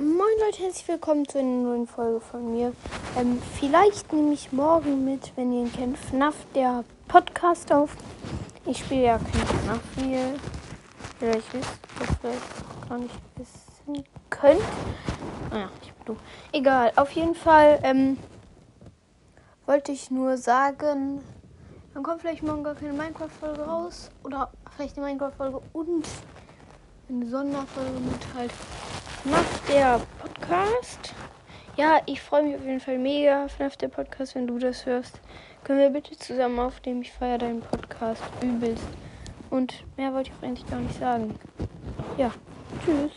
Moin Leute, herzlich willkommen zu einer neuen Folge von mir. Ähm, vielleicht nehme ich morgen mit, wenn ihr ihn kennt, FNAF, der Podcast auf. Ich spiele ja kein FNAF, wie ihr vielleicht wisst, oder vielleicht gar nicht wissen könnt. Naja, ich bin du. Egal, auf jeden Fall ähm, wollte ich nur sagen, dann kommt vielleicht morgen gar keine Minecraft-Folge raus. Oder vielleicht eine Minecraft-Folge und eine Sonderfolge mit halt FNAF der Podcast. Ja, ich freue mich auf jeden Fall mega, FNAF der Podcast, wenn du das hörst. Können wir bitte zusammen aufnehmen? Ich feiere deinen Podcast übelst. Und mehr wollte ich auch eigentlich gar nicht sagen. Ja, tschüss.